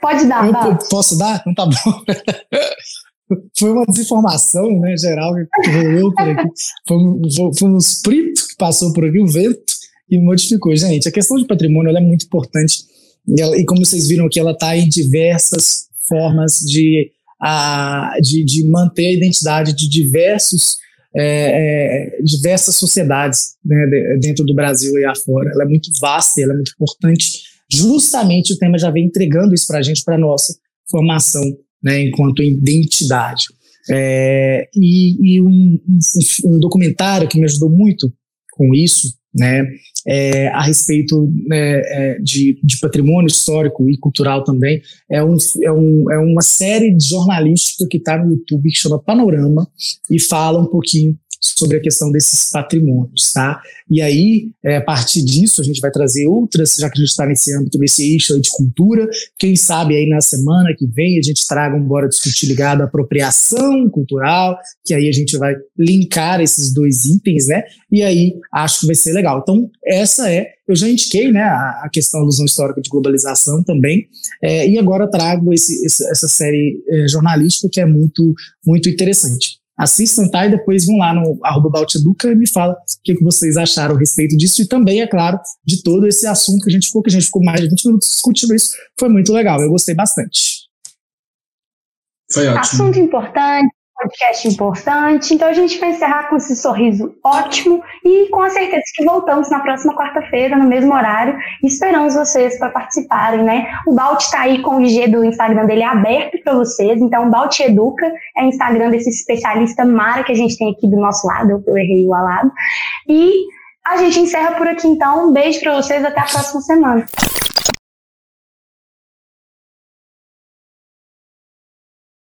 Pode dar, eu, tá? Posso dar? Então tá bom. Foi uma desinformação, né, geral, que rolou por aqui. Foi um, foi um espírito que passou por aqui, o vento, e modificou. Gente, a questão de patrimônio é muito importante. E, ela, e, como vocês viram aqui, ela está em diversas formas de, a, de, de manter a identidade de diversos é, é, diversas sociedades né, dentro do Brasil e afora. Ela é muito vasta, ela é muito importante. Justamente o tema já vem entregando isso para a gente, para a nossa formação né, enquanto identidade. É, e, e um, um, um, documentário que me ajudou muito com isso, né, é, a respeito né, é, de, de, patrimônio histórico e cultural também, é, um, é, um, é uma série jornalística que está no YouTube que chama Panorama e fala um pouquinho sobre a questão desses patrimônios, tá? E aí, é, a partir disso, a gente vai trazer outras, já que a gente está nesse âmbito, nesse eixo de cultura, quem sabe aí na semana que vem a gente traga um Bora Discutir ligado à apropriação cultural, que aí a gente vai linkar esses dois itens, né? E aí, acho que vai ser legal. Então, essa é eu já indiquei né, a, questão da alusão histórica de globalização também, é, e agora trago esse, essa série é, jornalística que é muito, muito interessante. Assistam, tá? E depois vão lá no arroba Balteduca e me fala o que, que vocês acharam a respeito disso e também, é claro, de todo esse assunto que a gente ficou, que a gente ficou mais de 20 minutos discutindo isso. Foi muito legal, eu gostei bastante. Foi ótimo. Assunto importante, podcast importante. Então a gente vai encerrar com esse sorriso ótimo e com a certeza que voltamos na próxima quarta-feira, no mesmo horário. Esperamos vocês para participarem, né? O Balt está aí com o IG do Instagram dele aberto para vocês. Então, Balt Educa é o Instagram desse especialista Mara que a gente tem aqui do nosso lado, eu errei o alado. E a gente encerra por aqui então. Um beijo para vocês, até a próxima semana.